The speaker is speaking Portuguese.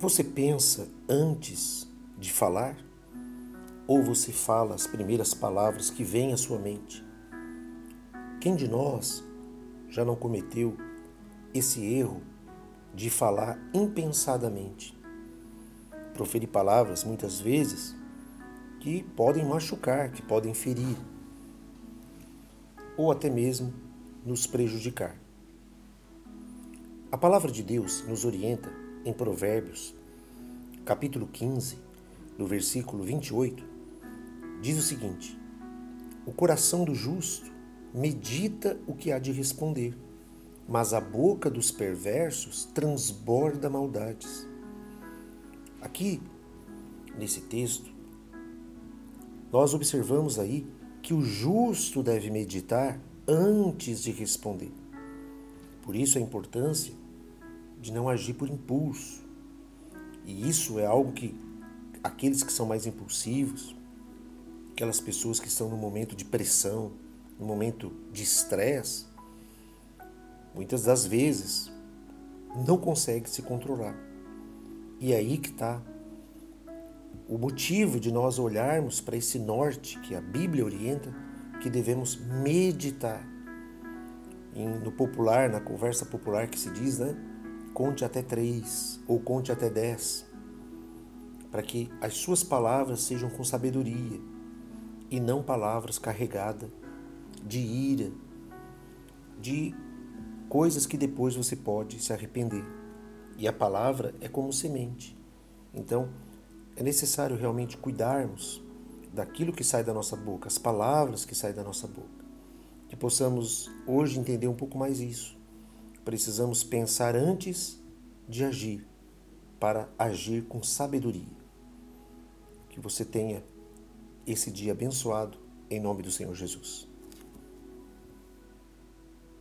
Você pensa antes de falar? Ou você fala as primeiras palavras que vêm à sua mente? Quem de nós já não cometeu esse erro de falar impensadamente? Proferir palavras, muitas vezes, que podem machucar, que podem ferir, ou até mesmo nos prejudicar. A palavra de Deus nos orienta em Provérbios, capítulo 15, no versículo 28, diz o seguinte: O coração do justo medita o que há de responder, mas a boca dos perversos transborda maldades. Aqui, nesse texto, nós observamos aí que o justo deve meditar antes de responder. Por isso a importância de não agir por impulso. E isso é algo que aqueles que são mais impulsivos, aquelas pessoas que estão no momento de pressão, no momento de estresse, muitas das vezes não conseguem se controlar. E é aí que está o motivo de nós olharmos para esse norte que a Bíblia orienta, que devemos meditar. no popular, na conversa popular que se diz, né? Conte até três ou conte até dez, para que as suas palavras sejam com sabedoria e não palavras carregadas de ira, de coisas que depois você pode se arrepender. E a palavra é como semente. Então, é necessário realmente cuidarmos daquilo que sai da nossa boca, as palavras que saem da nossa boca. Que possamos hoje entender um pouco mais isso precisamos pensar antes de agir, para agir com sabedoria. Que você tenha esse dia abençoado, em nome do Senhor Jesus.